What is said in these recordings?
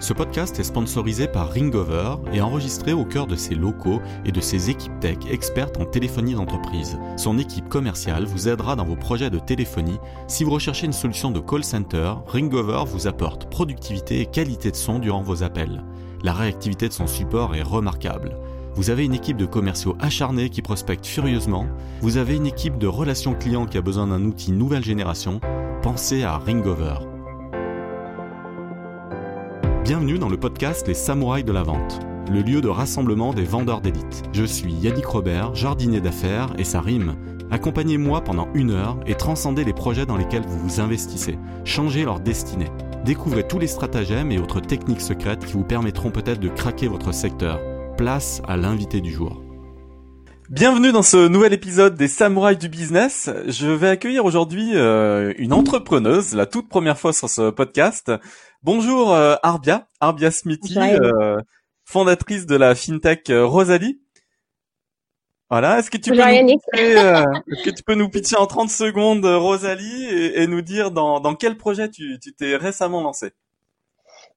Ce podcast est sponsorisé par Ringover et enregistré au cœur de ses locaux et de ses équipes tech expertes en téléphonie d'entreprise. Son équipe commerciale vous aidera dans vos projets de téléphonie. Si vous recherchez une solution de call center, Ringover vous apporte productivité et qualité de son durant vos appels. La réactivité de son support est remarquable. Vous avez une équipe de commerciaux acharnés qui prospectent furieusement. Vous avez une équipe de relations clients qui a besoin d'un outil nouvelle génération. Pensez à Ringover. Bienvenue dans le podcast Les Samouraïs de la Vente, le lieu de rassemblement des vendeurs d'élite. Je suis Yannick Robert, jardinier d'affaires et ça rime. Accompagnez-moi pendant une heure et transcendez les projets dans lesquels vous vous investissez. Changez leur destinée. Découvrez tous les stratagèmes et autres techniques secrètes qui vous permettront peut-être de craquer votre secteur. Place à l'invité du jour. Bienvenue dans ce nouvel épisode des Samouraïs du business. Je vais accueillir aujourd'hui euh, une entrepreneuse, la toute première fois sur ce podcast. Bonjour euh, Arbia, Arbia Smithy, euh, fondatrice de la fintech euh, Rosalie. Voilà, est-ce que tu peux nous pitcher, est-ce que tu peux nous pitcher en 30 secondes Rosalie et, et nous dire dans, dans quel projet tu t'es récemment lancé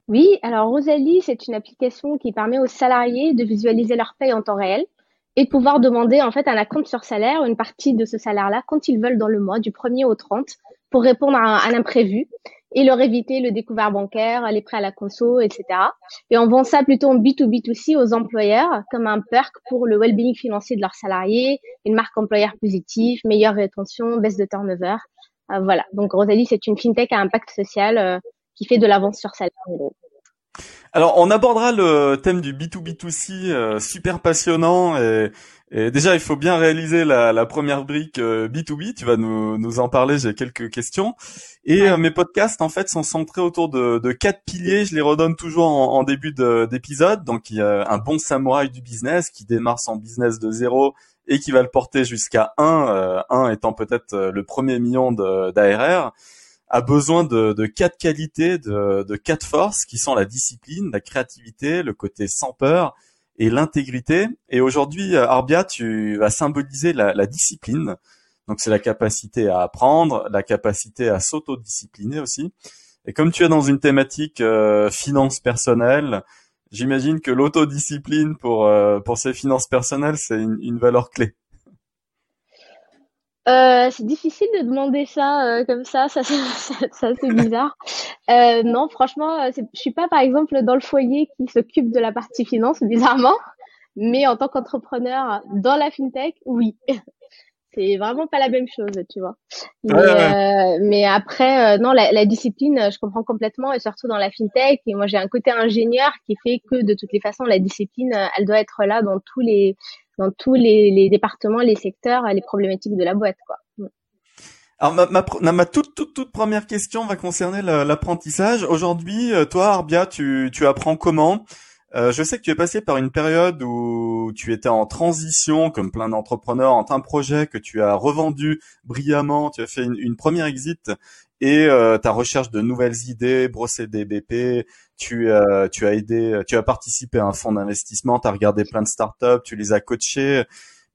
Oui, alors Rosalie, c'est une application qui permet aux salariés de visualiser leur paye en temps réel et de pouvoir demander en fait un acompte sur salaire, une partie de ce salaire-là quand ils veulent dans le mois, du 1er au 30, pour répondre à un, imprévu et leur éviter le découvert bancaire, les prêts à la conso, etc. Et on vend ça plutôt en B2B2C aux employeurs comme un perk pour le well-being financier de leurs salariés, une marque employeur positive, meilleure rétention, baisse de turnover. Euh, voilà. Donc Rosalie, c'est une fintech à impact social euh, qui fait de l'avance sur salaire. Alors, on abordera le thème du B2B2C, euh, super passionnant. Et, et, déjà, il faut bien réaliser la, la première brique euh, B2B. Tu vas nous, nous en parler, j'ai quelques questions. Et euh, mes podcasts, en fait, sont centrés autour de, de quatre piliers. Je les redonne toujours en, en début d'épisode. Donc, il y a un bon samouraï du business qui démarre son business de zéro et qui va le porter jusqu'à 1, 1 étant peut-être le premier million d'ARR a besoin de, de quatre qualités, de, de quatre forces qui sont la discipline, la créativité, le côté sans peur et l'intégrité. Et aujourd'hui, euh, Arbia, tu vas symboliser la, la discipline. Donc c'est la capacité à apprendre, la capacité à s'autodiscipliner aussi. Et comme tu es dans une thématique euh, finance personnelle, j'imagine que l'autodiscipline pour euh, pour ces finances personnelles, c'est une, une valeur clé. Euh, c'est difficile de demander ça euh, comme ça, ça, ça, ça c'est bizarre. Euh, non, franchement, euh, je suis pas par exemple dans le foyer qui s'occupe de la partie finance, bizarrement, mais en tant qu'entrepreneur dans la fintech, oui. c'est vraiment pas la même chose, tu vois. Mais, euh, mais après, non, la, la, discipline, je comprends complètement, et surtout dans la fintech. Et moi, j'ai un côté ingénieur qui fait que de toutes les façons, la discipline, elle doit être là dans tous les dans tous les, les, départements, les secteurs, les problématiques de la boîte, quoi. Mm. Alors ma, ma, ma toute, toute, toute première question va concerner l'apprentissage. Aujourd'hui, euh, toi, Arbia, tu, tu apprends comment? Euh, Je sais que tu es passé par une période où tu étais en transition, comme plein d'entrepreneurs, entre un projet que tu as revendu brillamment, tu as fait une, une première exit et euh, ta recherche de nouvelles idées, brosser des BP, tu, euh, tu as aidé, tu as participé à un fonds d'investissement, tu as regardé plein de startups, tu les as coachés.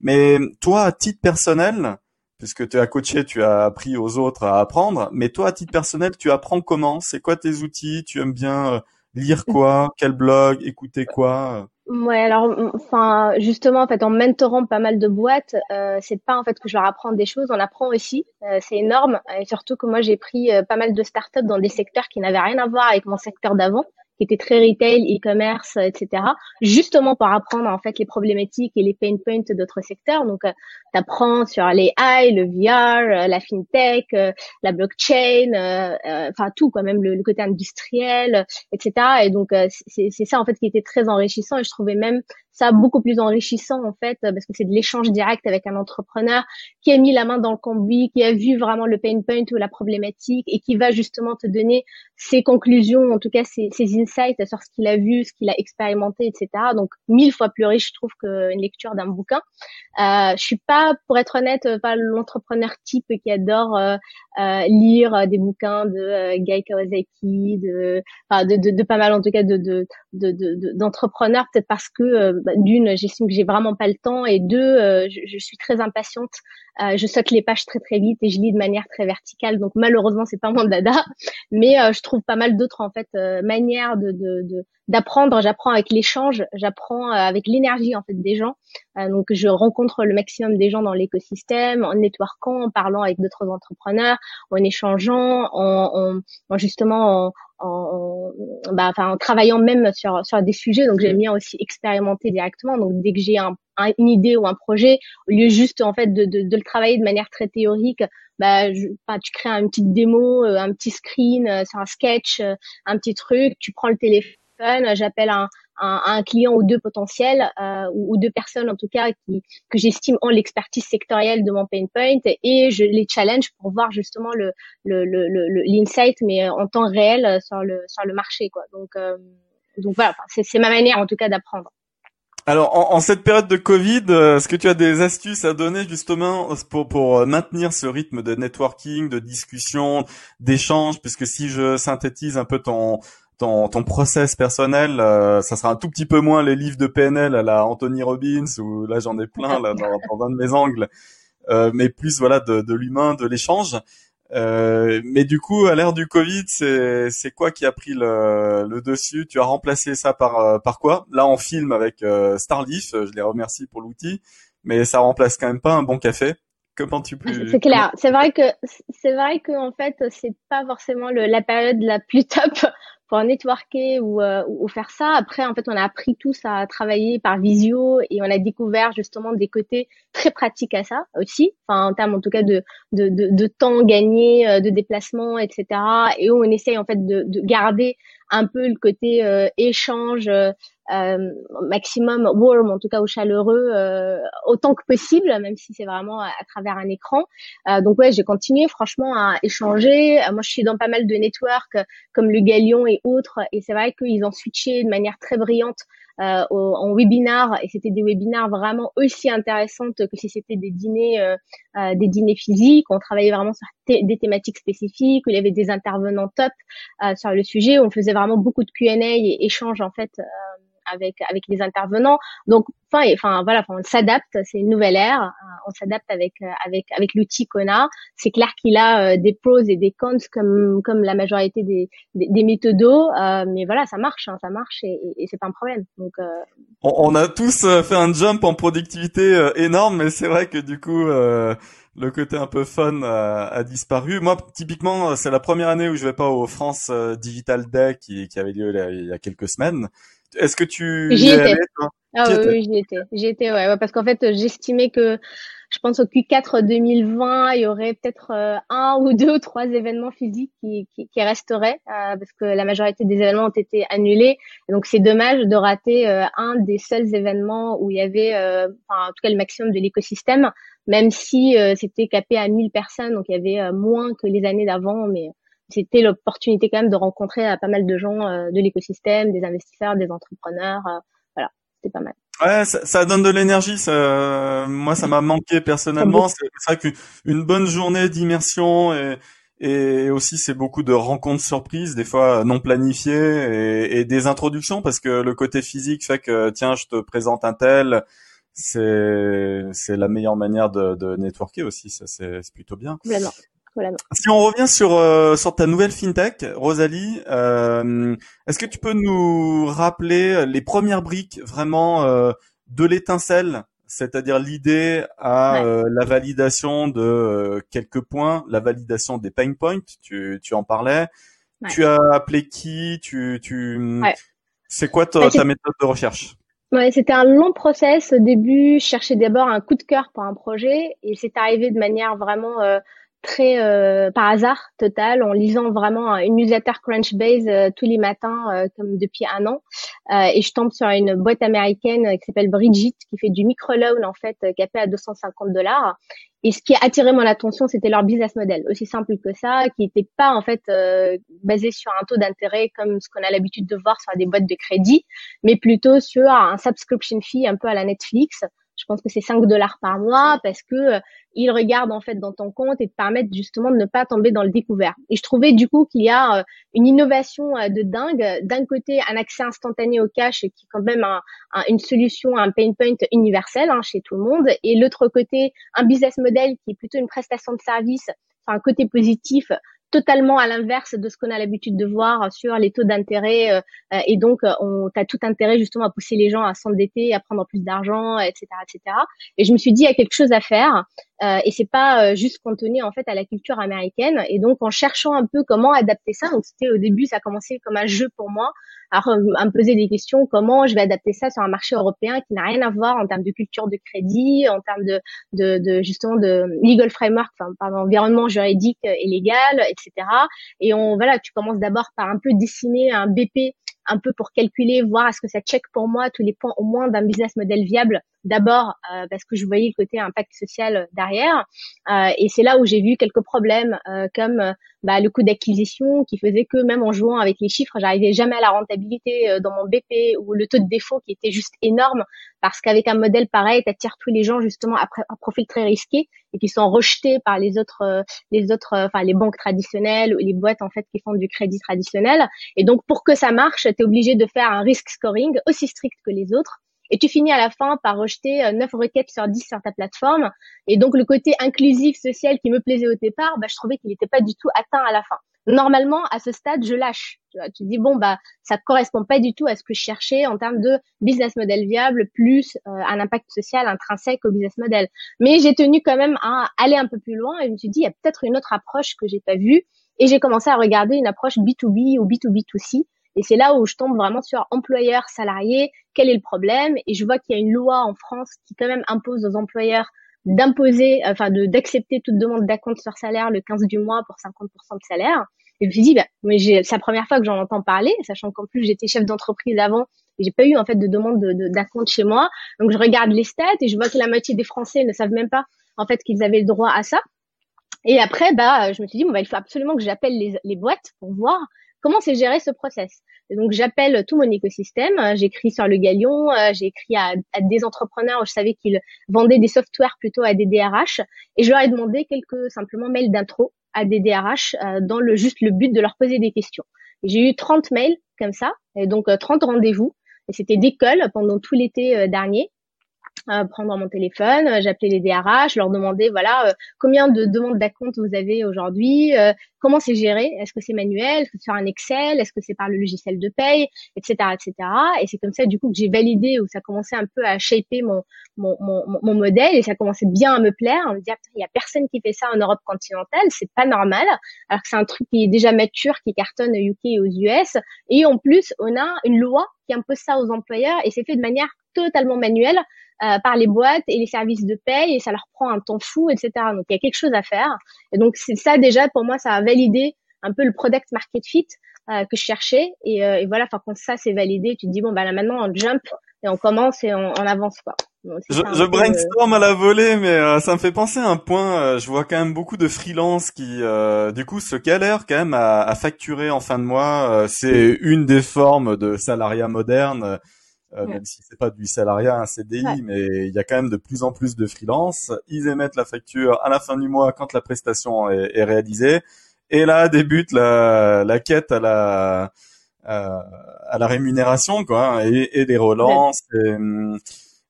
Mais toi, à titre personnel, puisque tu as coaché, tu as appris aux autres à apprendre, mais toi, à titre personnel, tu apprends comment? C'est quoi tes outils? Tu aimes bien euh, lire quoi? Quel blog? Écouter quoi? Ouais, alors, enfin, justement, en fait, en mentorant pas mal de boîtes, euh, c'est pas en fait que je leur apprends des choses, on apprend aussi. Euh, c'est énorme, et surtout que moi, j'ai pris euh, pas mal de startups dans des secteurs qui n'avaient rien à voir avec mon secteur d'avant qui était très retail, e-commerce, etc. Justement pour apprendre en fait les problématiques et les pain points d'autres secteurs. Donc, euh, tu apprends sur les AI, le VR, euh, la fintech, euh, la blockchain, enfin tout, quoi, même le, côté industriel, etc. Et donc, c'est ça en fait qui était très enrichissant. Et je trouvais même ça beaucoup plus enrichissant en fait parce que c'est de l'échange direct avec un entrepreneur qui a mis la main dans le cambouis, qui a vu vraiment le pain point ou la problématique et qui va justement te donner ses conclusions, en tout cas ses, ses insights sur ce qu'il a vu, ce qu'il a expérimenté, etc. Donc mille fois plus riche, je trouve, qu'une lecture d'un bouquin. Euh, je suis pas, pour être honnête, pas l'entrepreneur type qui adore euh, euh, lire des bouquins de euh, Guy Kawasaki, de, enfin de, de, de, pas mal en tout cas de d'entrepreneurs, de, de, peut-être parce que euh, bah, d'une, j'estime que j'ai vraiment pas le temps, et deux, je, je, suis très impatiente. je saute les pages très très vite et je lis de manière très verticale. Donc malheureusement, c'est pas mon dada, mais je trouve pas mal d'autres en fait manières de, de, de d'apprendre. J'apprends avec l'échange, j'apprends avec l'énergie en fait des gens. donc je rencontre le maximum des gens dans l'écosystème, en networkant, en parlant avec d'autres entrepreneurs, en échangeant, en, en, justement en, en, bah, en travaillant même sur, sur des sujets. Donc, j'aime bien aussi expérimenter directement. Donc, dès que j'ai un, une idée ou un projet, au lieu juste en fait de, de, de le travailler de manière très théorique, bah, je, bah, tu crées une petite démo, euh, un petit screen euh, sur un sketch, euh, un petit truc, tu prends le téléphone, j'appelle un, un, client ou deux potentiels euh, ou, deux personnes en tout cas qui, que j'estime ont l'expertise sectorielle de mon pain point et je les challenge pour voir justement le l'insight le, le, mais en temps réel sur le sur le marché quoi. Donc euh, donc voilà, c'est ma manière en tout cas d'apprendre. Alors, en, cette période de Covid, euh, est-ce que tu as des astuces à donner justement pour, pour maintenir ce rythme de networking, de discussion, d'échange? Puisque si je synthétise un peu ton, ton, ton process personnel, euh, ça sera un tout petit peu moins les livres de PNL à la Anthony Robbins ou là j'en ai plein là dans, dans un de mes angles, euh, mais plus voilà de, l'humain, de l'échange. Euh, mais du coup, à l'ère du Covid, c'est c'est quoi qui a pris le, le dessus? Tu as remplacé ça par euh, par quoi? Là, on filme avec euh, Starleaf. Je les remercie pour l'outil, mais ça remplace quand même pas un bon café. Comment tu peux C'est clair. C'est vrai que c'est vrai que en fait, c'est pas forcément le, la période la plus top pour networker ou, euh, ou, faire ça. Après, en fait, on a appris tous à travailler par visio et on a découvert justement des côtés très pratiques à ça aussi, en termes en tout cas de, temps gagné, euh, de déplacement, etc. Et on essaye en fait de garder un peu le côté euh, échange, euh, maximum warm, en tout cas au chaleureux, euh, autant que possible, même si c'est vraiment à, travers un écran. donc ouais, j'ai continué franchement à échanger. moi, je suis dans pas mal de networks comme le Galion et autres, et c'est vrai qu'ils ont switché de manière très brillante euh, en webinar et c'était des webinars vraiment aussi intéressantes que si c'était des dîners euh, euh, des dîners physiques. On travaillait vraiment sur des thématiques spécifiques où il y avait des intervenants top sur le sujet. On faisait vraiment beaucoup de Q&A et échanges en fait avec les intervenants. Donc, enfin, voilà, on s'adapte. C'est une nouvelle ère. Euh, on s'adapte avec euh, avec avec l'outil qu'on a. C'est clair qu'il a euh, des pros et des cons comme comme la majorité des des, méthodos, mais voilà, ça marche, hein, ça marche et, et, c'est pas un problème. Donc, on, a tous fait un jump en productivité énorme, mais c'est vrai que du coup. le côté un peu fun a, disparu. Moi, typiquement, c'est la première année où je vais pas au France Digital Day qui, qui avait lieu il y a quelques semaines. Est-ce que tu j'y étais Ah oui, j'y étais. J'y étais, ouais, parce qu'en fait, j'estimais que je pense au Q4 2020, il y aurait peut-être euh, un ou deux ou trois événements physiques qui, qui, qui resteraient, euh, parce que la majorité des événements ont été annulés. donc c'est dommage de rater euh, un des seuls événements où il y avait, enfin, en tout cas le maximum de l'écosystème, même si c'était capé à 1000 personnes, donc il y avait moins que les années d'avant, mais c'était l'opportunité quand même de rencontrer euh, pas mal de gens euh, de l'écosystème, des investisseurs, des entrepreneurs. Euh, voilà, c'était pas mal. Ouais, ça, ça donne de l'énergie. Ça, moi, ça m'a manqué personnellement. C'est vrai qu'une bonne journée d'immersion et, et aussi c'est beaucoup de rencontres surprises, des fois non planifiées et, et, des introductions parce que le côté physique fait que tiens, je te présente un tel. C'est c'est la meilleure manière de, de networker aussi. Ça c'est plutôt bien. Si on revient sur euh, sur ta nouvelle fintech, Rosalie, euh, est-ce que tu peux nous rappeler les premières briques vraiment euh, de l'étincelle, c'est-à-dire l'idée à la validation de quelques points, la validation des pain points, tu tu en parlais. Tu as appelé qui Tu tu c'est quoi ta, ta méthode de recherche? Ouais, c'était un long process. Au début, je cherchais d'abord un coup de cœur pour un projet et c'est arrivé de manière vraiment très euh, par hasard total en lisant vraiment une newsletter Crunchbase euh, tous les matins euh, comme depuis un an. Et je tombe sur une boîte américaine qui s'appelle Bridget qui fait du microloan en fait capé à 250 dollars. Et ce qui a attiré mon attention c'était leur business model aussi simple que ça qui n'était pas en fait basé sur un taux d'intérêt comme ce qu'on a l'habitude de voir sur des boîtes de crédit mais plutôt sur un subscription fee un peu à la Netflix Je pense que c'est 5 dollars par mois parce que euh, ils regardent en fait dans ton compte et te permettent justement de ne pas tomber dans le découvert. Et je trouvais du coup qu'il y a euh, une innovation euh, de dingue. D'un côté, un accès instantané au cash qui est quand même un, une solution, un pain point universel hein, chez tout le monde. Et l'autre côté, un business model qui est plutôt une prestation de service, un côté positif totalement à l'inverse de ce qu'on a l'habitude de voir sur les taux d'intérêt euh, euh, et donc euh, on a tout intérêt justement à pousser les gens à s'endetter, à prendre plus d'argent, etc., etc. Et je me suis dit il y a quelque chose à faire et c'est pas juste cantonné en fait à la culture américaine. Et donc en cherchant un peu comment adapter ça, donc c'était au début ça a commencé comme un jeu pour moi à, à me poser des questions comment je vais adapter ça sur un marché européen qui n'a rien à voir en termes de culture de crédit, en termes de, de, de justement de legal framework, enfin pardon, environnement juridique et légal, etc. Et on voilà, tu commences d'abord par un peu dessiner un BP un peu pour calculer, voir est-ce que ça check pour moi tous les points au moins d'un business model viable. D'abord euh, parce que je voyais le côté impact social derrière, euh, et c'est là où j'ai vu quelques problèmes euh, comme bah, le coût d'acquisition qui faisait que même en jouant avec les chiffres, j'arrivais jamais à la rentabilité euh, dans mon BP ou le taux de défaut qui était juste énorme parce qu'avec un modèle pareil, tu attires tous les gens justement à, un profil très risqué et qui sont rejetés par les autres, euh, les autres, euh, enfin les banques traditionnelles ou les boîtes en fait qui font du crédit traditionnel. Et donc pour que ça marche, tu es obligé de faire un risk scoring aussi strict que les autres et tu finis à la fin par rejeter 9 requêtes sur 10 sur ta plateforme. Et donc le côté inclusif, social qui me plaisait au départ, bah, je trouvais qu'il n'était pas du tout atteint à la fin. Normalement, à ce stade, je lâche. Tu, vois, tu dis bon bah ça correspond pas du tout à ce que je cherchais en termes de business model viable plus euh, un impact social intrinsèque au business model. Mais j'ai tenu quand même à aller un peu plus loin et je me suis dit il y a peut-être une autre approche que j'ai pas vue et j'ai commencé à regarder une approche B2B ou B2B2C et c'est là où je tombe vraiment sur employeur salarié, quel est le problème? Et je vois qu'il y a une loi en France qui quand même impose aux employeurs d'imposer, enfin de d'accepter toute demande d'acompte sur salaire le 15 du mois pour 50% de salaire. Et je me suis dit, bah, mais c'est la première fois que j'en entends parler, sachant qu'en plus j'étais chef d'entreprise avant et j'ai pas eu en fait de demande d'acompte chez moi. Donc je regarde les stats et je vois que la moitié des Français ne savent même pas en fait qu'ils avaient le droit à ça. Et après, bah, je me suis dit, bah, il faut absolument que j'appelle les, les boîtes pour voir comment c'est géré ce process. donc j'appelle tout mon écosystème, j'écris sur le Galion, euh, j'ai écrit à, des entrepreneurs, je savais qu'ils vendaient des softwares plutôt à des DRH, et je leur ai demandé quelques simplement mails d'intro à des DRH euh, dans le juste le but de leur poser des questions. J'ai eu 30 mails comme ça, et donc 30 euh, rendez-vous, et c'était d'école pendant tout l'été dernier prendre mon téléphone, j'appelais les DRH, leur demandais voilà combien de demandes d'acompte vous avez aujourd'hui, comment c'est géré, est-ce que c'est manuel, est-ce que c'est un Excel, est-ce que c'est par le logiciel de paye, etc., etc. Et c'est comme ça du coup que j'ai validé où ça commençait un peu à shaper mon mon, mon, mon modèle et ça commençait bien à me plaire, à me dire il y a personne qui fait ça en Europe continentale, c'est pas normal, alors que c'est un truc qui est déjà mature, qui cartonne au UK et aux US, et en plus on a une loi qui impose ça aux employeurs et c'est fait de manière totalement manuelle euh, par les boîtes et les services de paye et ça leur prend un temps fou, etc. Donc il y a quelque chose à faire. Et donc c'est ça déjà pour moi, ça validé un peu le product market fit euh, que je cherchais. Et, euh, et voilà, enfin quand ça c'est validé, tu te dis bon bah là maintenant on jump et on commence et on, on avance quoi. je, je brainstorm à la volée, mais ça me fait penser à un point. je vois quand même beaucoup de freelance qui, du coup, se galèrent quand même à, à facturer en fin de mois. c'est une des formes de salariat moderne euh, même si c'est pas du salariat, un CDI, mais il y a quand même de plus en plus de freelance. Ils émettent la facture à la fin du mois quand la prestation est, est réalisée, et là débute la, la quête à la euh, à la rémunération, quoi, et, et des relances. Hum,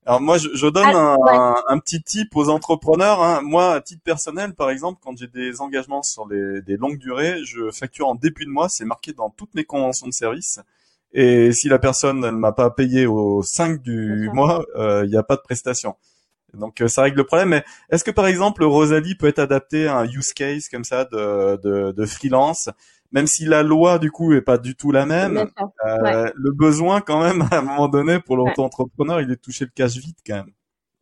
alors moi, je, je donne ah, un, un, petit tip aux entrepreneurs. Hein. Moi, à titre personnel, par exemple, quand j'ai des engagements sur les, des longues durées, je facture en début de mois. C'est marqué dans toutes mes conventions de service. Et si la personne ne m'a pas payé au 5 du mois, euh, il n'y a pas de prestation. Donc euh, ça règle le problème. Mais est-ce que par exemple Rosalie peut être adaptée à un use case comme ça de, de, de freelance, même si la loi du coup est pas du tout la même, euh, le besoin quand même à un moment donné pour l'auto-entrepreneur, il est touché le cash vite quand même.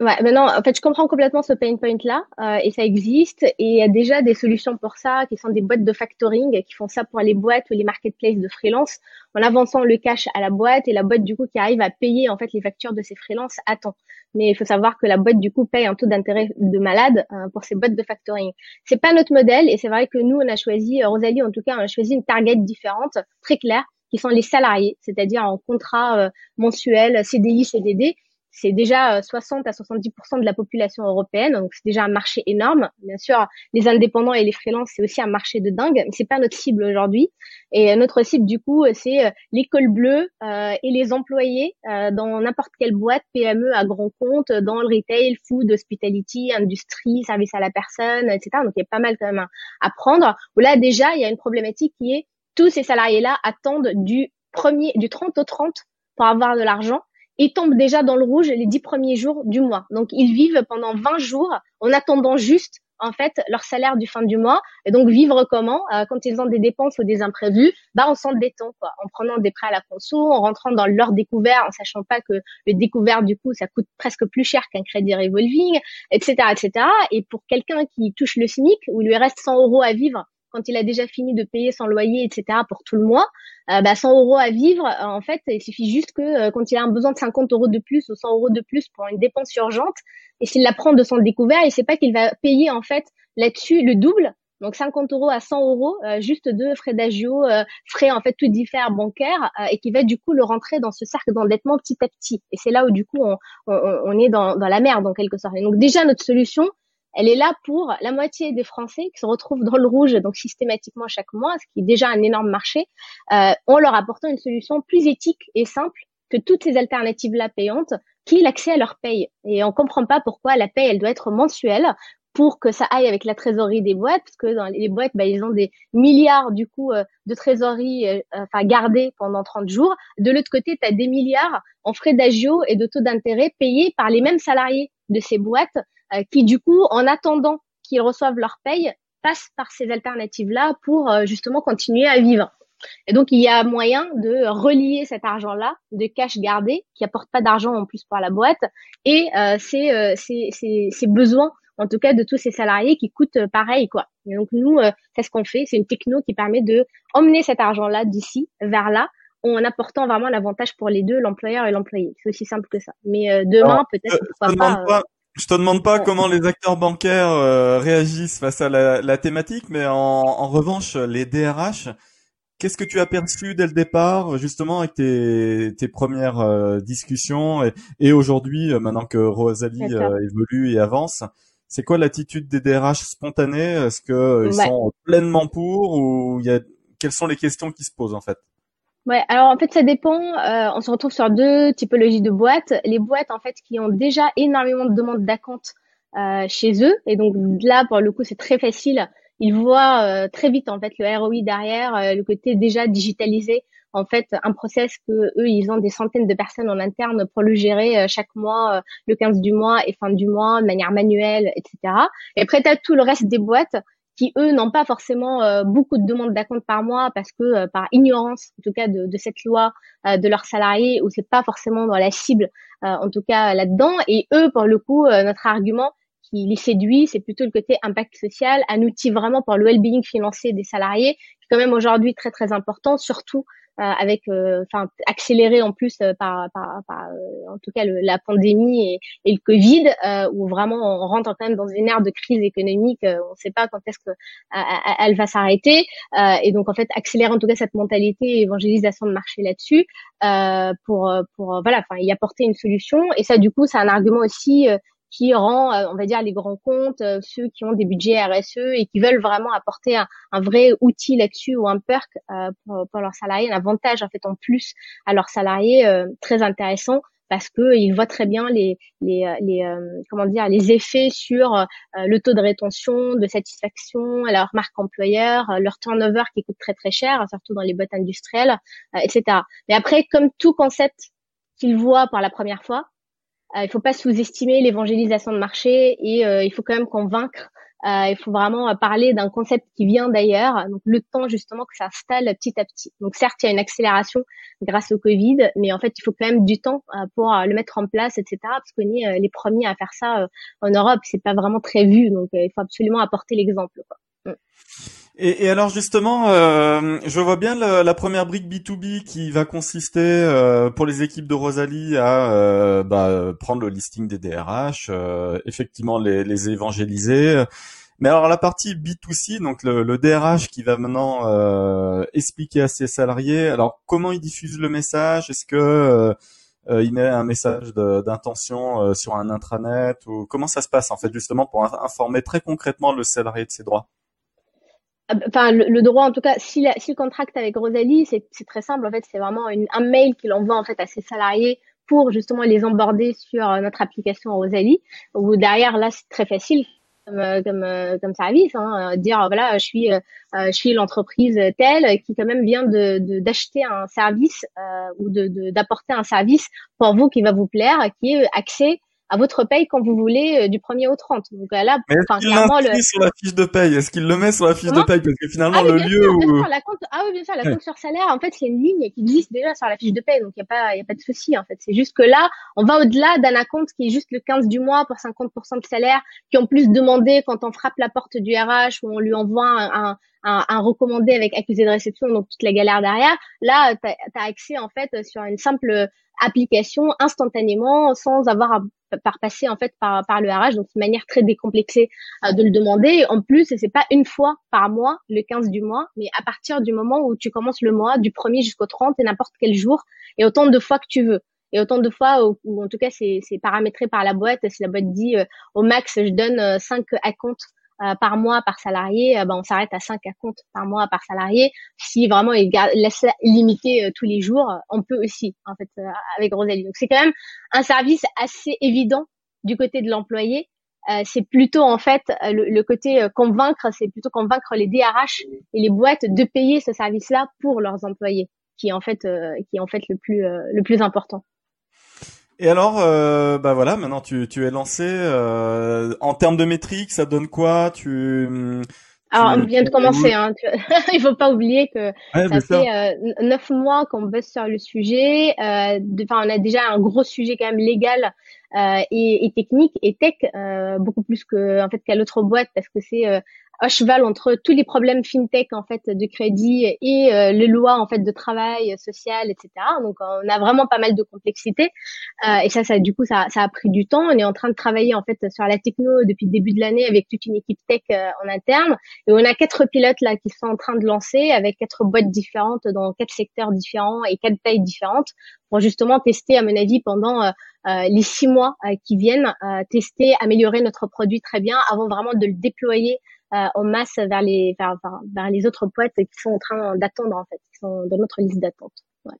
Ouais, mais non, en fait, je comprends complètement ce pain point là, euh, et ça existe, et il y a déjà des solutions pour ça, qui sont des boîtes de factoring, qui font ça pour les boîtes ou les marketplaces de freelance, en avançant le cash à la boîte, et la boîte du coup qui arrive à payer en fait les factures de ses freelances à temps. Mais il faut savoir que la boîte du coup paye un taux d'intérêt de malade euh, pour ces boîtes de factoring. C'est pas notre modèle, et c'est vrai que nous on a choisi, euh, Rosalie en tout cas, on a choisi une target différente, très claire, qui sont les salariés, c'est-à-dire en contrat mensuel, CDI, CDD c'est déjà 60 à 70% de la population européenne, donc c'est déjà un marché énorme. Bien sûr, les indépendants et les freelances, c'est aussi un marché de dingue, mais c'est pas notre cible aujourd'hui. Et notre cible, du coup, c'est l'école bleue et les employés dans n'importe quelle boîte, PME à grand compte, dans le retail, food, hospitality, industrie, service à la personne, etc. Donc il y a pas mal quand même à prendre. Là déjà, il y a une problématique qui est tous ces salariés-là attendent du premier, du 30 au 30 pour avoir de l'argent et tombent déjà dans le rouge les dix premiers jours du mois. Donc ils vivent pendant 20 jours en attendant juste en fait leur salaire du fin du mois. Et donc vivre comment? Euh, quand ils ont des dépenses ou des imprévus bah s'en détend quoi. En prenant des prêts à la conso en rentrant dans leur découvert en sachant pas que le découvert du coup ça coûte presque plus cher qu'un crédit revolving etc etc et pour quelqu'un qui touche le SMIC où il lui reste 100 euros à vivre quand il a déjà fini de payer son loyer, etc. pour tout le mois, euh, bah 100 euros à vivre, euh, en fait, il suffit juste que euh, quand il a un besoin de 50 euros de plus ou 100 euros de plus pour une dépense urgente, et s'il la prend de son découvert, il sait pas qu'il va payer en fait là-dessus le double, donc 50 euros à 100 euros juste de frais d'agio, frais en fait tout différents bancaires, et qui va du coup le rentrer dans ce cercle d'endettement petit à petit. Et c'est là où du coup on est dans, dans la merde en quelque sorte. Et donc déjà notre solution, elle est là pour la moitié des Français qui se retrouvent dans le rouge donc systématiquement chaque mois, ce qui est déjà un énorme marché, euh, en leur apportant une solution plus éthique et simple que toutes ces alternatives-là payantes, qui est l'accès à leur paye. Et on comprend pas pourquoi la paye, elle doit être mensuelle pour que ça aille avec la trésorerie des boîtes, parce que dans les boîtes, bah, ils ont des milliards du coup euh, de trésorerie euh, enfin gardés pendant 30 jours. De l'autre côté, tu as des milliards en frais d'agio et de taux d'intérêt payés par les mêmes salariés de ces boîtes qui du coup, en attendant qu'ils reçoivent leur paye, passent par ces alternatives-là pour euh, justement continuer à vivre. Et donc, il y a moyen de relier cet argent-là, de cash gardé, qui apporte pas d'argent en plus pour la boîte, et euh, ces, besoins, en tout cas, de tous ces salariés qui coûtent pareil, quoi. Et donc, nous, c'est ce qu'on fait. C'est une techno qui permet de emmener cet argent-là d'ici vers là, en apportant vraiment l'avantage pour les deux, l'employeur et l'employé. C'est aussi simple que ça. Mais demain, peut-être, pourquoi pas je te demande pas comment les acteurs bancaires euh, réagissent face à la, thématique, mais en, revanche, les DRH, qu'est-ce que tu as perçu dès le départ, justement, avec tes, premières euh, discussions et, aujourd'hui, euh, maintenant que Rosalie évolue et avance, c'est quoi l'attitude des DRH spontanés Est-ce qu'ils sont pleinement pour ou y a, quelles sont les questions qui se posent en fait? Ouais, alors en fait ça dépend. Euh, on se retrouve sur deux typologies de boîtes. Les boîtes en fait qui ont déjà énormément de demandes d'acompte euh, chez eux et donc là pour le coup c'est très facile. Ils voient euh, très vite en fait le ROI derrière, euh, le côté déjà digitalisé. En fait, un process que eux ils ont des centaines de personnes en interne pour le gérer chaque mois, le 15 du mois et fin du mois de manière manuelle, etc. Et après as tout le reste des boîtes qui eux n'ont pas forcément euh, beaucoup de demandes d'acompte par mois parce que euh, par ignorance en tout cas de, cette loi euh, de leurs salariés ou c'est pas forcément dans la cible en tout cas là-dedans. Et eux pour le coup notre argument qui les séduit c'est plutôt le côté impact social un outil vraiment pour le well-being financier des salariés qui est quand même aujourd'hui très très important surtout euh, avec, euh, enfin, accéléré en plus euh, par, par, par en tout cas le, la pandémie et, et le Covid, où vraiment on rentre quand même dans une ère de crise économique. on ne sait pas quand est-ce que elle va s'arrêter, et donc en fait accélérer en tout cas cette mentalité évangélisation de marché là-dessus pour pour voilà, enfin y apporter une solution. Et ça du coup c'est un argument aussi qui rend, euh, on va dire, les grands comptes, euh, ceux qui ont des budgets RSE et qui veulent vraiment apporter un, vrai outil là-dessus ou un perk euh, pour, pour, leurs salariés, un avantage en fait en plus à leurs salariés très intéressant parce que ils voient très bien les, les, les comment dire les effets sur le taux de rétention, de satisfaction, leur marque employeur, leur turnover qui coûte très très cher, surtout dans les boîtes industrielles, etc. Mais après, comme tout concept qu'ils voient pour la première fois, euh, il faut pas sous-estimer l'évangélisation de marché et euh, il faut quand même convaincre. Euh, il faut vraiment parler d'un concept qui vient d'ailleurs, donc le temps justement que ça installe petit à petit. Donc certes, il y a une accélération grâce au Covid, mais en fait, il faut quand même du temps pour le mettre en place, etc. Parce qu'on est les premiers à faire ça en Europe, c'est pas vraiment très vu, donc il faut absolument apporter l'exemple. Mm. Et, et, alors justement, euh, je vois bien la, la, première brique B2B qui va consister euh, pour les équipes de Rosalie à euh, bah, prendre le listing des DRH, euh, effectivement les, les, évangéliser. Mais alors la partie B2C, donc le, le DRH qui va maintenant euh, expliquer à ses salariés, alors comment il diffuse le message? Est-ce que il met un message d'intention sur un intranet? Ou comment ça se passe en fait justement pour informer très concrètement le salarié de ses droits? Enfin le, droit en tout cas s'il si contracte avec Rosalie c'est très simple en fait c'est vraiment une, un mail qu'il envoie en fait à ses salariés pour justement les emborder sur notre application Rosalie. Où derrière là c'est très facile comme euh, comme, euh, comme service hein, dire voilà je suis euh, je suis l'entreprise telle qui quand même vient de d'acheter un service ou de d'apporter un service pour vous qui va vous plaire qui est accès à votre paye quand vous voulez euh, du 1er au 30. Donc là, est-ce qu'il le... sur la fiche de paye? Est-ce qu'il le met sur la fiche de paye? Parce que finalement, ah le lieu où... la compte... Ah oui, bien sûr, la compte sur salaire, en fait, c'est une ligne qui existe déjà sur la fiche de paye, donc il n'y a pas, y a pas de souci, en fait. C'est juste que là, on va au-delà d'un compte qui est juste le 15 du mois pour 50% de salaire, qui en plus demandé quand on frappe la porte du RH ou on lui envoie un, un, un, recommandé avec accusé de réception, donc toute la galère derrière. Là, tu as, accès en fait sur une simple application instantanément sans avoir à par passer en fait par, par le RH, donc une manière très décomplexée euh, de le demander. En plus, c'est pas une fois par mois, le 15 du mois, mais à partir du moment où tu commences le mois, du 1er jusqu'au 30 et n'importe quel jour, et autant de fois que tu veux. Et autant de fois où, en tout cas c'est paramétré par la boîte. Si la boîte dit euh, au max je donne 5 euh, compte euh, par mois par salarié, euh, ben, on s'arrête à 5 comptes par mois par salarié. Si vraiment il laisse limiter euh, tous les jours, on peut aussi en fait avec Rosalie. Donc c'est quand même un service assez évident du côté de l'employé. c'est plutôt en fait le, côté convaincre, c'est plutôt convaincre les DRH et les boîtes de payer ce service-là pour leurs employés, qui est en fait qui est en fait le plus le plus important. Et alors, euh, bah voilà, maintenant tu, tu es lancé. Euh, en termes de métriques, ça donne quoi? Tu alors, on vient de commencer. Hein. Il faut pas oublier que ça fait euh, neuf mois qu'on bosse sur le sujet. Euh, enfin, on a déjà un gros sujet quand même légal euh, et, et, technique et tech, euh, beaucoup plus que en fait qu'à l'autre boîte parce que c'est euh, à cheval entre tous les problèmes fintech en fait de crédit et euh, les lois en fait de travail social etc donc on a vraiment pas mal de complexité. Euh, et ça ça du coup ça, ça a pris du temps. On est en train de travailler en fait sur la techno depuis le début de l'année avec toute une équipe tech euh, en interne. Et on a quatre pilotes là qui sont en train de lancer avec quatre boîtes différentes dans quatre secteurs différents et quatre tailles différentes pour justement tester à mon avis pendant euh, les six mois qui viennent tester améliorer notre produit très bien avant vraiment de le déployer euh, en masse vers les vers, vers, les autres poètes qui sont en train d'attendre en fait, qui sont dans notre liste d'attente. Ouais.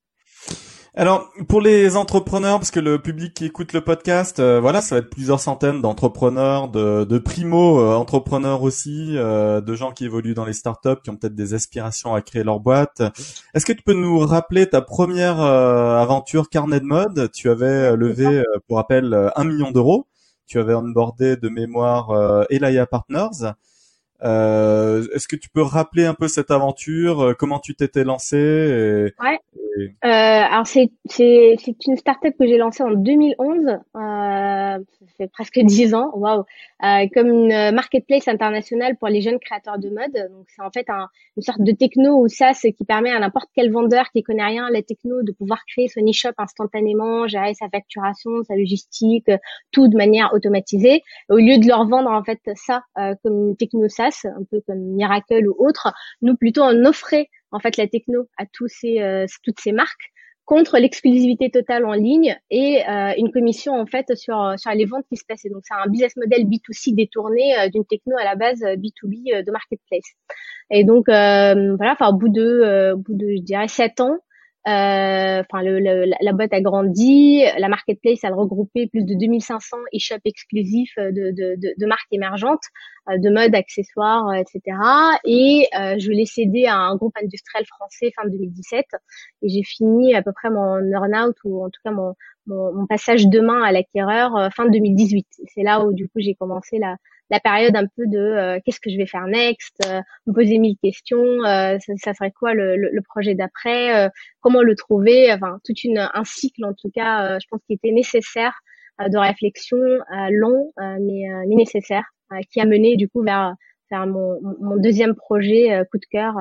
Alors pour les entrepreneurs, parce que le public qui écoute le podcast, euh, voilà, ça va être plusieurs centaines d'entrepreneurs, de, de primo euh, entrepreneurs aussi, euh, de gens qui évoluent dans les startups, qui ont peut-être des aspirations à créer leur boîte. Est-ce que tu peux nous rappeler ta première aventure carnet de mode? Tu avais levé, pour rappel, un million d'euros. Tu avais onboardé de mémoire Elaya Partners. Euh, Est-ce que tu peux rappeler un peu cette aventure euh, Comment tu t'étais lancé Ouais. Euh, alors c'est c'est c'est une startup que j'ai lancée en 2011. Euh, ça fait presque dix ans. Waouh. Euh, comme une marketplace internationale pour les jeunes créateurs de mode. Donc c'est en fait un, une sorte de techno ou SaaS qui permet à n'importe quel vendeur qui connaît rien à la techno de pouvoir créer son e-shop instantanément, gérer sa facturation, sa logistique, tout de manière automatisée. Au lieu de leur vendre en fait ça euh, comme une techno SaaS un peu comme Miracle ou autre, nous plutôt on offrait en fait la techno à tous ces, euh, toutes ces marques contre l'exclusivité totale en ligne et euh, une commission en fait sur sur les ventes qui se passaient. Donc c'est un business model B2C détourné euh, d'une techno à la base B2B de marketplace. Et donc voilà, enfin au bout de au bout de je dirais sept ans, euh, enfin, le, la boîte a grandi, la marketplace a regroupé plus de 2500 e-shops exclusifs de, de, de, de, marques émergentes, euh, de mode, accessoires, etc. Et euh, je l'ai cédé à un groupe industriel français fin 2017. Et j'ai fini à peu près mon earn-out ou en tout cas mon, mon, mon passage de main à l'acquéreur fin 2018. C'est là où du coup j'ai commencé la, la période un peu de euh, qu'est-ce que je vais faire next, euh, me poser mille questions, euh, ça, ça, serait quoi le, le, projet d'après, comment le trouver, enfin toute une un cycle en tout cas, je pense qui était nécessaire de réflexion long mais, mais nécessaire, qui a mené du coup vers vers mon, mon deuxième projet coup de cœur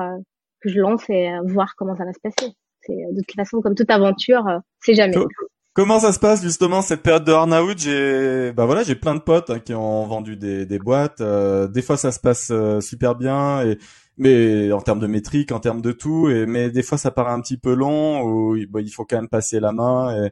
que je lance et voir comment ça va se passer. C'est de toute façon comme toute aventure, c'est jamais. Comment ça se passe justement cette période de burn-out J'ai, bah voilà, j'ai plein de potes hein, qui ont vendu des, des boîtes. Euh, des fois, ça se passe euh, super bien, et, mais en termes de métrique, en termes de tout. Et mais des fois, ça paraît un petit peu long ou bah, il faut quand même passer la main. Et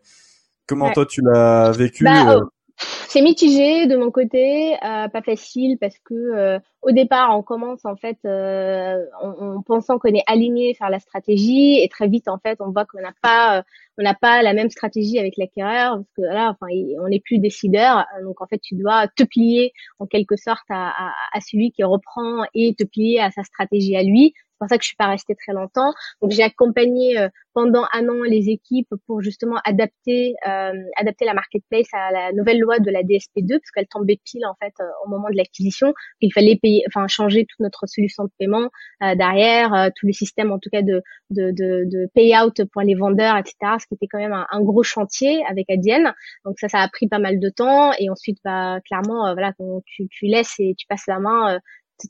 Comment toi tu l'as vécu bah, oh, c'est mitigé de mon côté, euh, pas facile parce que euh, au départ on commence en fait euh, en, pensant qu'on est aligné faire la stratégie et très vite en fait on voit qu'on n'a pas on n'a pas la même stratégie avec l'acquéreur parce que là enfin on n'est plus décideur. Donc en fait tu dois te plier en quelque sorte à, celui qui reprend et te plier à sa stratégie à lui c'est pour ça que je suis pas restée très longtemps. Donc j'ai accompagné euh, pendant un an les équipes pour justement adapter euh, adapter la marketplace à la nouvelle loi de la DSP2 parce qu'elle tombait pile en fait euh, au moment de l'acquisition. Il fallait payer, enfin changer toute notre solution de paiement derrière, tout le système en tout cas de de, de, de payout pour les vendeurs, etc. Ce qui était quand même un, gros chantier avec Adyen. Donc ça, ça a pris pas mal de temps et ensuite, bah clairement, voilà, quand tu, tu laisses et tu passes la main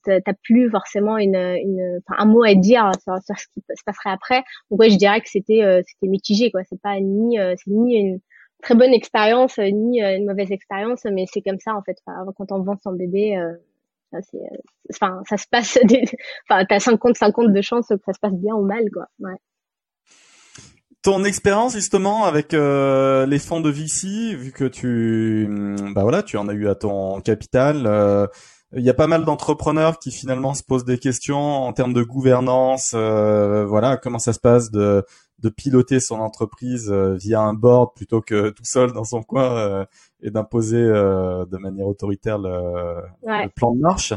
t'as plus forcément une, une un mot à dire sur, ce qui se passerait après. Donc ouais, je dirais que c'était euh, c'était mitigé quoi. C'est pas ni euh, c'est ni une très bonne expérience ni euh, une mauvaise expérience, mais c'est comme ça en fait. Quand on vend son bébé, ça c'est enfin ça se passe des... enfin t'as 50 50 de chance que ça se passe bien ou mal quoi. Ouais. Ton expérience justement avec les fonds de VC, vu que tu, bah voilà, tu en as eu à ton capital, il y a pas mal d'entrepreneurs qui finalement se posent des questions en termes de gouvernance. Euh, voilà, comment ça se passe de, de piloter son entreprise euh, via un board plutôt que tout seul dans son coin euh, et d'imposer de manière autoritaire le, plan de marche.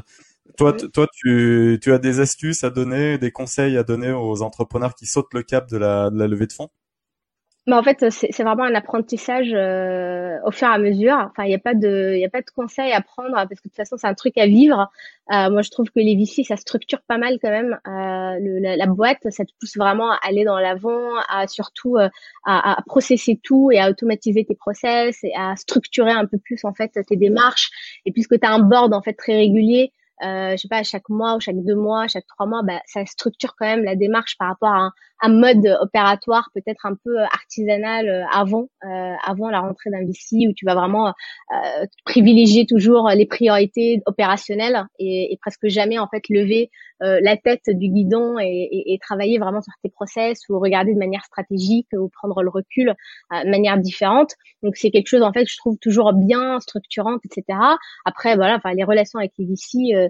Toi, toi, tu, tu as des astuces à donner, des conseils à donner aux entrepreneurs qui sautent le cap de la, de la levée de fonds? Mais en fait, c'est vraiment un apprentissage euh, au fur et à mesure. Enfin, il n'y a pas de, il a pas de conseils à prendre parce que de toute façon, c'est un truc à vivre. Euh, moi, je trouve que les VC, ça structure pas mal quand même. Euh, le, la, boîte, ça te pousse vraiment à aller dans l'avant, à surtout à, à processer tout et à automatiser tes process et à structurer un peu plus en fait tes démarches. Et puisque tu as un board en fait très régulier, euh, je sais pas, chaque mois ou chaque deux mois, chaque trois mois, bah, ça structure quand même la démarche par rapport à un, mode opératoire peut-être un peu artisanal euh, avant, euh, avant la rentrée d'un VC où tu vas vraiment euh, privilégier toujours les priorités opérationnelles et, et, presque jamais en fait lever euh, la tête du guidon et, et, et, travailler vraiment sur tes process ou regarder de manière stratégique ou prendre le recul de manière différente. Donc c'est quelque chose en fait je trouve toujours bien structurante, etc. Après voilà, enfin les relations avec les VC euh,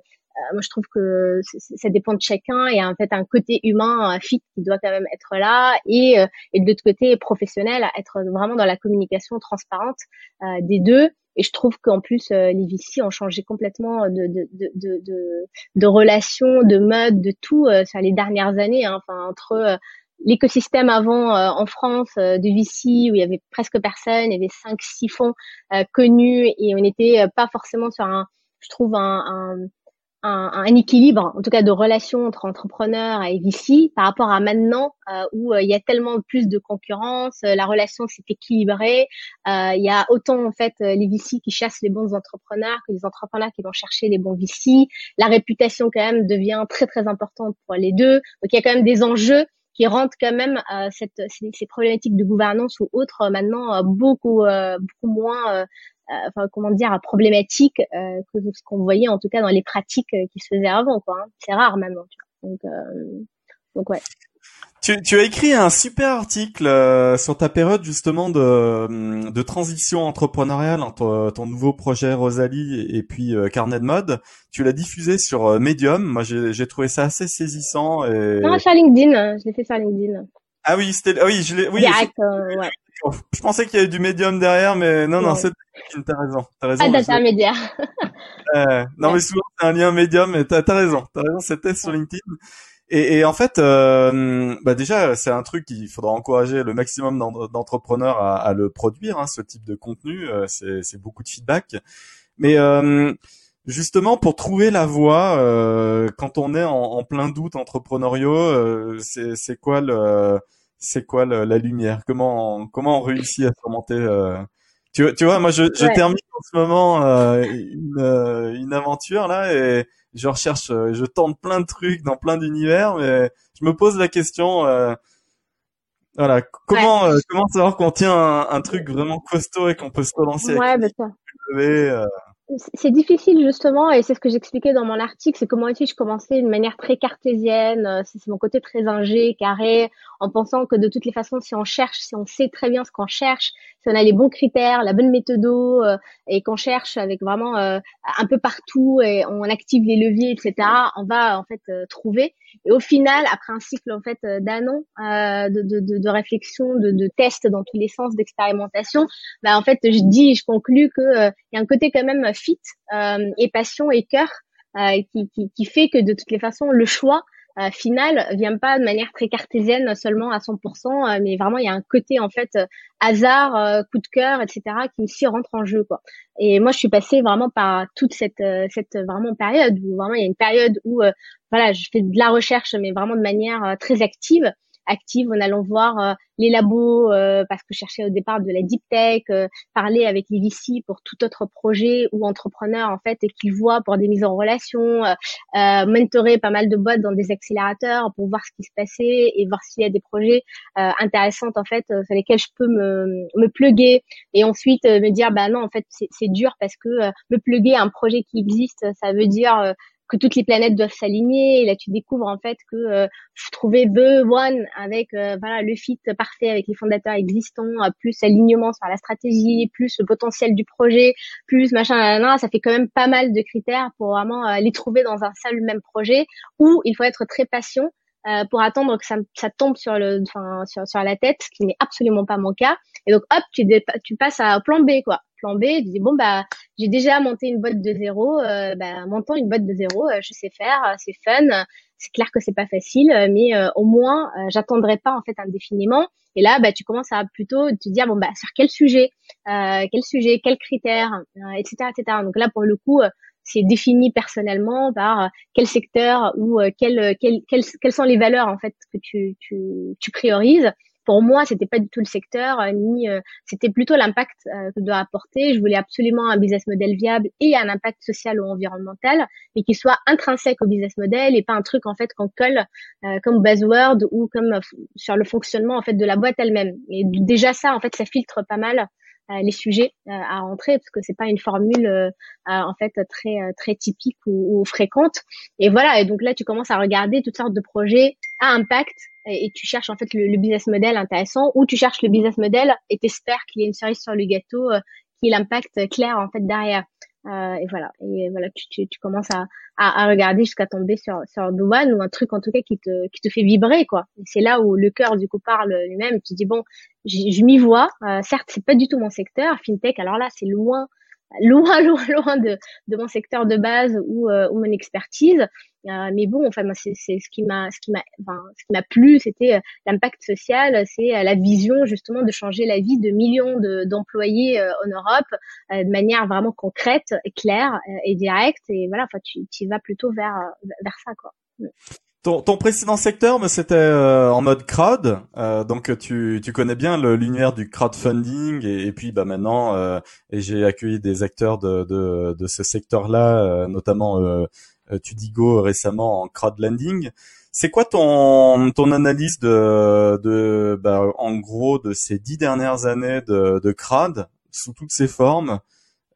moi, je trouve que ça dépend de chacun. A en fait un côté humain, fit qui doit quand même être là, et, euh, et de l'autre côté professionnel, être vraiment dans la communication transparente euh, des deux. Et je trouve qu'en plus, les VC ont changé complètement de, de, de, de, de relations, de mode, de tout sur les dernières années. Hein. Enfin, entre l'écosystème avant en France de VC où il y avait presque personne, il y avait cinq, six fonds connus et on n'était pas forcément sur un, je trouve un, un un, un, équilibre, en tout cas de relation entre entrepreneurs et VC, par rapport à maintenant euh, où euh, il y a tellement plus de concurrence, euh, la relation s'est équilibrée, il y a autant en fait les VC qui chassent les bons entrepreneurs que les entrepreneurs qui vont chercher les bons VC. La réputation quand même devient très très importante pour les deux. Donc il y a quand même des enjeux qui rendent quand même cette, ces, problématiques de gouvernance ou autres maintenant beaucoup beaucoup moins euh, enfin comment dire problématique euh, que ce qu'on voyait en tout cas dans les pratiques euh, qui se faisaient avant quoi. Hein. C'est rare maintenant. Tu vois. Donc donc ouais. Tu, tu, as écrit un super article sur ta période justement de, de transition entrepreneuriale entre ton nouveau projet Rosalie et puis Carnet de mode. Tu l'as diffusé sur Medium. Moi, j'ai trouvé ça assez saisissant. Et... Non, sur LinkedIn. Je l'ai fait sur LinkedIn. Ah oui, c'était, ah oui, je l'ai, oui. Direct, ouais. Je pensais qu'il y avait du médium derrière, mais non, non, c'est t'as raison, t'as raison. Ah, data média. euh, non, mais souvent c'est un lien médium, mais t'as as raison, t'as raison, c'était sur LinkedIn. Et, et en fait, euh, bah déjà, c'est un truc qu'il faudra encourager le maximum d'entrepreneurs à, à, le produire, hein, ce type de contenu. Euh, c'est beaucoup de feedback. Mais euh, justement, pour trouver la voie, euh, quand on est en, en plein doute entrepreneuriaux, euh, c'est quoi le c'est quoi la lumière? Comment comment on réussit à surmonter euh... tu, tu vois, moi je, je termine en ce moment euh, une, une aventure là et je recherche, euh, je tente plein de trucs dans plein d'univers, mais je me pose la question. voilà, comment comment savoir qu'on tient un, un, truc vraiment costaud et qu'on peut se relancer ouais, avec bah, c'est difficile justement, et c'est ce que j'expliquais dans mon article, c'est comment aussi je commençais d'une manière très cartésienne, euh, c'est mon côté très ingé, carré, en pensant que de toutes les façons, si on cherche, si on sait très bien ce qu'on cherche, si on a les bons critères, la bonne méthode et qu'on cherche avec vraiment un peu partout et on active les leviers, etc. On va en fait trouver. Et au final, après un cycle en fait d'un an de, de, de, de, réflexion, de, de tests dans tous les sens, d'expérimentation, bah en fait je dis, je conclus que il y a un côté quand même fit et passion et cœur qui, qui, qui fait que de toutes les façons le choix euh, final vient pas de manière très cartésienne seulement à 100%, euh, mais vraiment il y a un côté en fait euh, hasard, euh, coup de cœur, etc. qui aussi rentre en jeu quoi. Et moi je suis passée vraiment par toute cette cette vraiment période où vraiment il y a une période où voilà je fais de la recherche mais vraiment de manière très active active en allant voir euh, les labos euh, parce que je au départ de la deep tech, euh, parler avec les VC pour tout autre projet ou entrepreneur en fait et qu'ils voient pour des mises en relation, mentorer pas mal de boîtes dans des accélérateurs pour voir ce qui se passait et voir s'il y a des projets intéressants en fait sur lesquels je peux me me pluguer et ensuite me dire bah non en fait c'est dur parce que me pluguer à un projet qui existe ça veut dire que toutes les planètes doivent s'aligner. Et là, tu découvres en fait que euh, trouver the one avec euh, voilà le fit parfait avec les fondateurs existants, plus alignement sur la stratégie, plus le potentiel du projet, plus machin, ça fait quand même pas mal de critères pour vraiment euh, les trouver dans un seul même projet. Où il faut être très patient. Pour attendre que ça, ça tombe sur le, enfin, sur, sur la tête, ce qui n'est absolument pas mon cas. Et donc, hop, tu, tu passes à plan B, quoi plan B, je dis bon bah j'ai déjà monté une boîte de zéro, euh, bah, montant une boîte de zéro, euh, je sais faire, euh, c'est fun. C'est clair que c'est pas facile, mais au moins j'attendrai pas en fait indéfiniment. Et là, bah tu commences à plutôt te dire bon bah sur quel sujet, quel sujet, quels critères, etc., etc. Donc là pour le coup c'est défini personnellement par quel secteur ou quel, quel, quelles sont les valeurs en fait que tu, tu, tu priorises pour moi, c'était pas du tout le secteur, euh, ni euh, c'était plutôt l'impact euh, que doit apporter. Je voulais absolument un business model viable et un impact social ou environnemental, mais qui soit intrinsèque au business model et pas un truc en fait qu'on colle comme buzzword ou comme sur le fonctionnement en fait de la boîte elle-même. Et déjà ça, en fait, ça filtre pas mal les sujets à rentrer parce que c'est pas une formule en fait très très typique ou, ou, fréquente et voilà et donc là tu commences à regarder toutes sortes de projets à impact et, tu cherches en fait le, business model intéressant ou tu cherches le business model et t'espères qu'il y ait une cerise sur le gâteau euh, qui l'impact clair en fait derrière. Euh, et voilà, et voilà, tu, tu, tu commences à, à, à regarder jusqu'à tomber sur sur The One ou un truc en tout cas qui te qui te fait vibrer quoi. C'est là où le cœur du coup parle lui-même. Tu dis bon, je m'y vois. Euh, certes, c'est pas du tout mon secteur, fintech. Alors là, c'est loin loin, loin, loin de, de mon secteur de base ou, euh, ou mon expertise. Euh, mais bon, enfin, c'est ce qui m'a, ce qui m'a, enfin, ce qui m'a plu, c'était euh, l'impact social, c'est la vision justement de changer la vie de millions d'employés en Europe de manière vraiment concrète, claire et directe. Et voilà, enfin, tu, tu vas plutôt vers vers ça, quoi. Ton, ton précédent secteur, c'était euh, en mode crowd, euh, donc tu, tu connais bien l'univers du crowdfunding et, puis bah maintenant euh, j'ai accueilli des acteurs de, de, de ce secteur-là, euh, notamment euh, Tudigo récemment en crowdlending. C'est quoi ton, ton analyse de, de bah, en gros de ces dix dernières années de, de crowd sous toutes ses formes,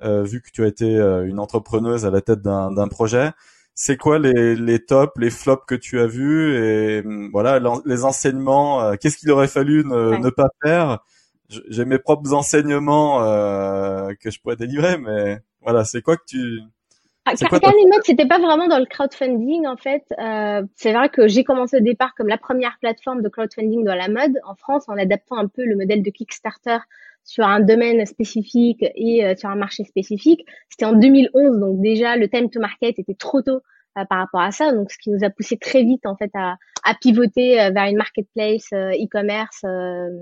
vu que tu as été une entrepreneuse à la tête d'un projet? C'est quoi les, les tops, les flops que tu as vus et hum, voilà les enseignements. Euh, qu'est-ce qu'il aurait fallu ne, ne pas faire? J'ai mes propres enseignements euh, que je pourrais délivrer, mais voilà, c'est quoi que tu ah, c'était pas vraiment dans le crowdfunding en fait. Euh, c'est vrai que j'ai commencé au départ comme la première plateforme de crowdfunding dans la mode en France en adaptant un peu le modèle de Kickstarter sur un domaine spécifique et euh, sur un marché spécifique. C'était en 2011, donc déjà le time to market était trop tôt par rapport à ça, donc ce qui nous a poussé très vite en fait à, à pivoter euh, vers une marketplace e-commerce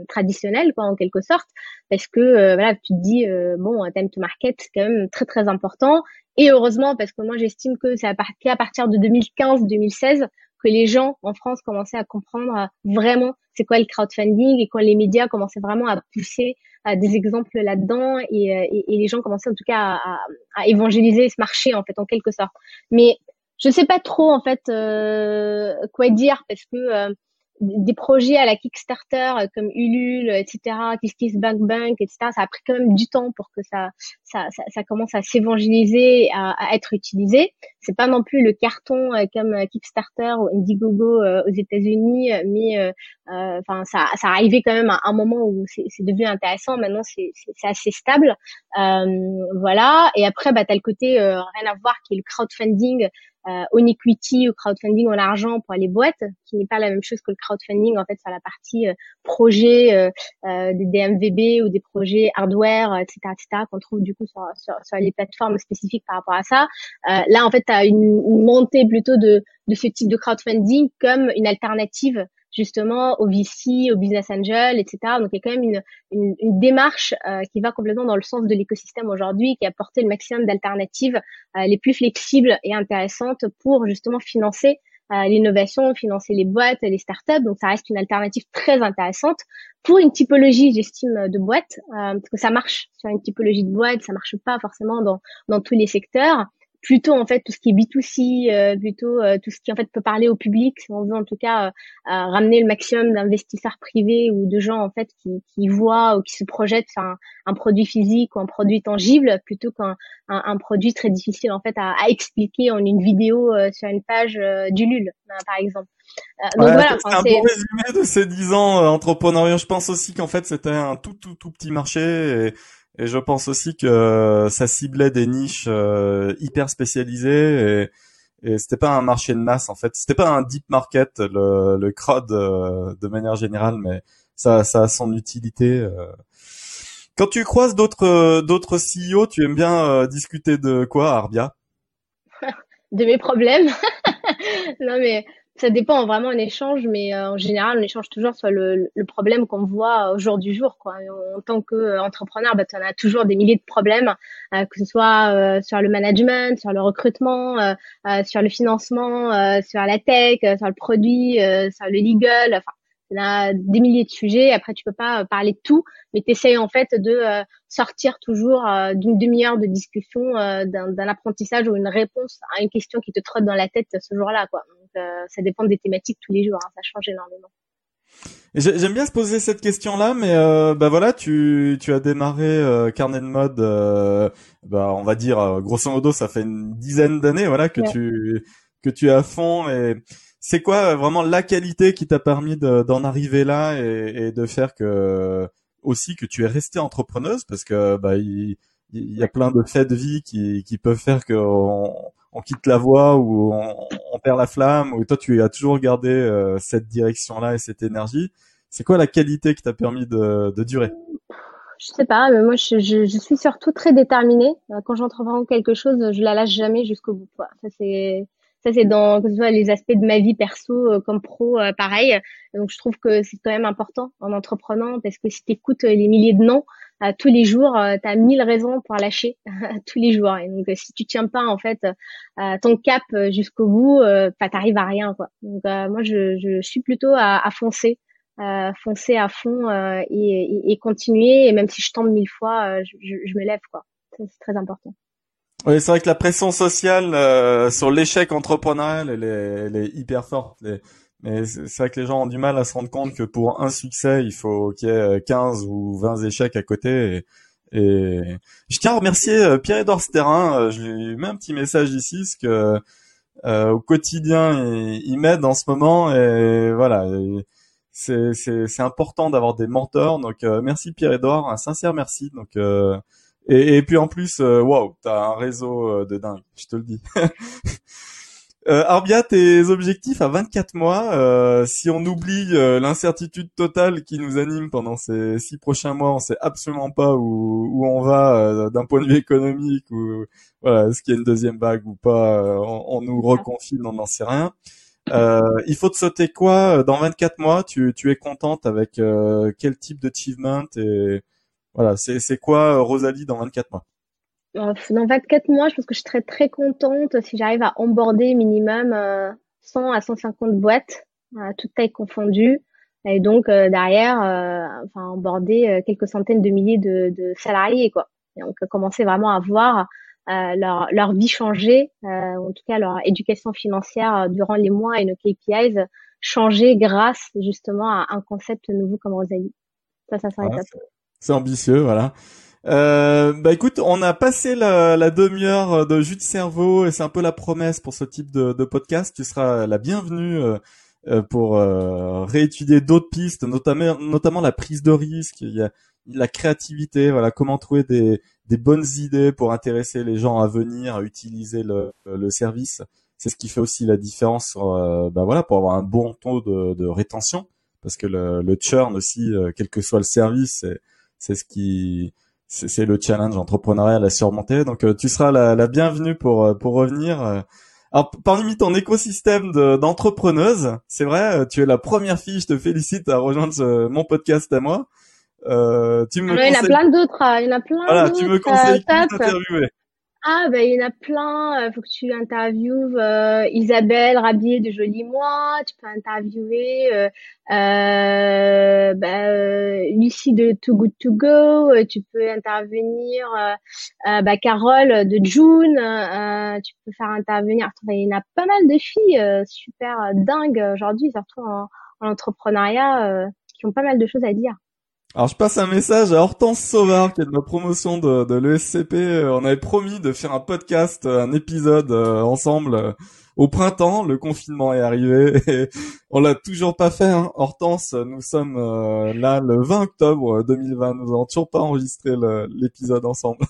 traditionnelle, quoi, en quelque sorte, parce que voilà, tu te dis bon, time to market c'est quand même très très important. Et heureusement, parce que moi j'estime que c'est à, partir de 2015-2016 que les gens en France commençaient à comprendre vraiment c'est quoi le crowdfunding et quand les médias commençaient vraiment à pousser des exemples là-dedans et, euh, et, les gens commençaient en tout cas à, à, évangéliser ce marché en fait en quelque sorte. Mais je sais pas trop en fait euh, quoi dire parce que euh, des projets à la Kickstarter euh, comme Ulule, etc., Bank Bank, etc. Ça a pris quand même du temps pour que ça, ça, ça, ça commence à s'évangéliser, à, à, être utilisé. C'est pas non plus le carton euh, comme Kickstarter ou Indiegogo aux États-Unis, mais enfin ça, ça arrivé quand même à un moment où c'est devenu intéressant. Maintenant, c'est assez stable, voilà. Et après, bah, t'as le côté rien à voir qui est le crowdfunding euh, on equity ou crowdfunding en argent pour les boîtes, qui n'est pas la même chose que le crowdfunding en fait sur la partie euh, projet euh, euh des MVB ou des projets hardware, etc., etc., qu'on trouve du coup sur, sur, sur, les plateformes spécifiques par rapport à ça. Euh, là, en fait, tu as une, une, montée plutôt de, de ce type de crowdfunding comme une alternative justement au VC, au business angel, etc. Donc il y a quand même une, une, une démarche euh, qui va complètement dans le sens de l'écosystème aujourd'hui, qui a apporté le maximum d'alternatives euh, les plus flexibles et intéressantes pour justement financer euh, l'innovation, financer les boîtes, les startups. Donc ça reste une alternative très intéressante pour une typologie, j'estime, de boîte, parce que ça marche sur une typologie de boîte, ça marche pas forcément dans, dans tous les secteurs plutôt en fait tout ce qui est B2C, euh, plutôt euh, tout ce qui en fait peut parler au public, si on veut en tout cas euh, ramener le maximum d'investisseurs privés ou de gens en fait qui, qui voient ou qui se projettent sur un, un produit physique ou un produit tangible plutôt qu'un un, un, produit très difficile en fait à, à expliquer en une vidéo sur une page du LUL par exemple. donc voilà, c'est un bon résumé de ces dix ans entrepreneuriaux. Je pense aussi qu'en fait c'était un tout tout tout petit marché. Et je pense aussi que ça ciblait des niches euh, hyper spécialisées et, et c'était pas un marché de masse en fait. C'était pas un deep market le, le crowd euh, de manière générale, mais ça, ça a son utilité. Euh. Quand tu croises d'autres d'autres CEO, tu aimes bien discuter de quoi, Arbia? De mes problèmes? non mais ça dépend vraiment en échange, mais euh, en général, on échange toujours sur le, le problème qu'on voit au jour du jour. Quoi. En, tant qu'entrepreneur, bah, tu en as toujours des milliers de problèmes, euh, que ce soit euh, sur le management, sur le recrutement, sur le financement, sur la tech, sur le produit, sur le legal. Enfin, il y a des milliers de sujets. Après, tu peux pas parler de tout, mais tu essayes en fait de sortir toujours d'une demi-heure de discussion, d'un apprentissage ou une réponse à une question qui te trotte dans la tête ce jour-là. quoi. Euh, ça dépend des thématiques tous les jours. Hein, ça change énormément. J'aime bien se poser cette question-là, mais euh, bah voilà, tu tu as démarré euh, Carnet de mode, euh, bah on va dire euh, grosso modo, ça fait une dizaine d'années, voilà que tu que tu es à fond. Et c'est quoi vraiment la qualité qui t'a permis d'en arriver là et, et, de faire que aussi que tu es restée entrepreneuse, parce que bah il, il y a plein de faits de vie qui qui peuvent faire que on quitte la voie ou on, perd la flamme ou toi tu as toujours gardé euh, cette direction-là et cette énergie. C'est quoi la qualité qui t'a permis de, de durer? Je sais pas, mais moi je, je, je suis surtout très déterminée. Euh, quand j'entreprends quelque chose, je la lâche jamais jusqu'au bout. Ça c'est ça c'est dans que ce soit les aspects de ma vie perso euh, comme pro, pareil. Donc je trouve que c'est quand même important en entreprenant parce que si tu écoutes les milliers de noms, tous les jours, euh, tu as mille raisons pour lâcher tous les jours. Et donc, si tu tiens pas en fait euh, ton cap jusqu'au bout, euh, bah, t'arrives à rien quoi. Donc, moi, je, je, suis plutôt à, à foncer, foncer à fond et, et, continuer. Et même si je tombe mille fois, je, je, me lève quoi. C'est très important. Oui, c'est vrai que la pression sociale sur l'échec entrepreneurial, elle est, elle est hyper forte. Mais c'est vrai que les gens ont du mal à se rendre compte que pour un succès, il faut qu'il y ait 15 ou 20 échecs à côté. Et, je tiens à remercier euh, Pierre-Edouard Sterrin. Euh, je lui mets un petit message ici, parce que euh, au quotidien, il, m'aide en ce moment. Et voilà, c'est important d'avoir des mentors. Donc merci Pierre-Edouard, un sincère merci. Donc et, et, puis en plus, waouh, t'as un réseau de dingue, je te le dis. Euh, Arbia, tes objectifs à 24 mois, euh, si on oublie euh, l'incertitude totale qui nous anime pendant ces six prochains mois, on sait absolument pas où, où on va euh, d'un point de vue économique ou voilà, est-ce qu'il y a une deuxième vague ou pas, on, on, nous reconfine, on n'en sait rien. il faut te sauter quoi dans 24 mois? Tu, tu es contente avec quel type d'achievement et voilà, c'est quoi Rosalie dans 24 mois? Dans 24 mois, je pense que je serais très contente si j'arrive à onboarder minimum 100 euh, à 150 boîtes, à toute taille confondue, et donc euh, derrière, euh, enfin onboarder quelques centaines de milliers de, de salariés, quoi. Et donc commencer vraiment à voir leur, leur vie changer, en tout cas leur éducation financière durant les mois et nos KPIs changer grâce justement à un concept nouveau comme Rosalie. Ça, ça serait top. C'est ambitieux, voilà. Euh, bah écoute, on a passé la, la demi-heure de jus de cerveau et c'est un peu la promesse pour ce type de, de podcast. Tu seras la bienvenue euh, euh pour euh, réétudier d'autres pistes, notamment notamment la prise de risque, il y a la créativité, voilà, comment trouver des, des bonnes idées pour intéresser les gens à venir, à utiliser le, le service. C'est ce qui fait aussi la différence, euh, bah voilà, pour avoir un bon taux de, de rétention, parce que le, le churn aussi, quel que soit le service, c'est ce qui c'est le challenge entrepreneurial à surmonter. Donc euh, tu seras la, la, bienvenue pour euh, pour revenir. Euh. Alors parmi ton écosystème d'entrepreneuse, c'est vrai, tu es la première fille. Je te félicite à rejoindre mon podcast à moi. Euh, tu me il y en a plein d'autres. Il y en a plein. Voilà, tu me conseilles d'interviewer. Ah, ben, il y en a plein. Il faut que tu interviewes euh, Isabelle Rabier de Joli Moi. Tu peux interviewer euh, euh, ben, Lucie de Too Good To Go. Tu peux intervenir ben, Carole de June. tu peux faire intervenir. Il y en a pas mal de filles super dingues aujourd'hui, surtout en, en entrepreneuriat, qui ont pas mal de choses à dire. Alors je passe un message à Hortense Sauvard qui est de ma promotion de, de l'ESCP. Euh, on avait promis de faire un podcast, euh, un épisode euh, ensemble au printemps. Le confinement est arrivé et on l'a toujours pas fait. Hein. Hortense, nous sommes là le 20 octobre 2020. Nous n'avons toujours pas enregistré l'épisode ensemble.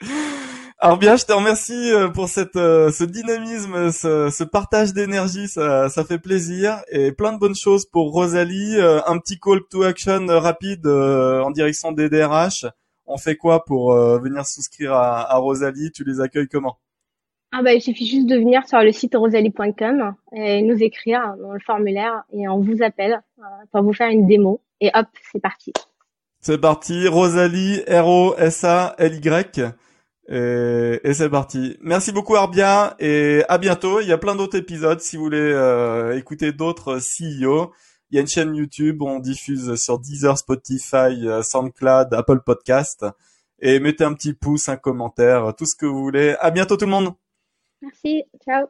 Alors bien, je te remercie euh, pour cette, euh, ce dynamisme, ce, ce partage d'énergie, ça, ça, fait plaisir et plein de bonnes choses pour Rosalie. Euh, un petit call to action rapide en direction des DRH. On fait quoi pour venir souscrire à, à, Rosalie? Tu les accueilles comment? Ah bah, il suffit juste de venir sur le site rosalie.com et nous écrire dans le formulaire et on vous appelle pour vous faire une démo et hop, c'est parti. C'est parti, Rosalie, R-O-S-A-L-Y. Et, et c'est parti. Merci beaucoup Arbia et à bientôt. Il y a plein d'autres épisodes si vous voulez euh, écouter d'autres CEO. Il y a une chaîne YouTube, on diffuse sur Deezer, Spotify, euh, SoundCloud, Apple Podcast. Et mettez un petit pouce, un commentaire, tout ce que vous voulez. À bientôt tout le monde. Merci. Ciao.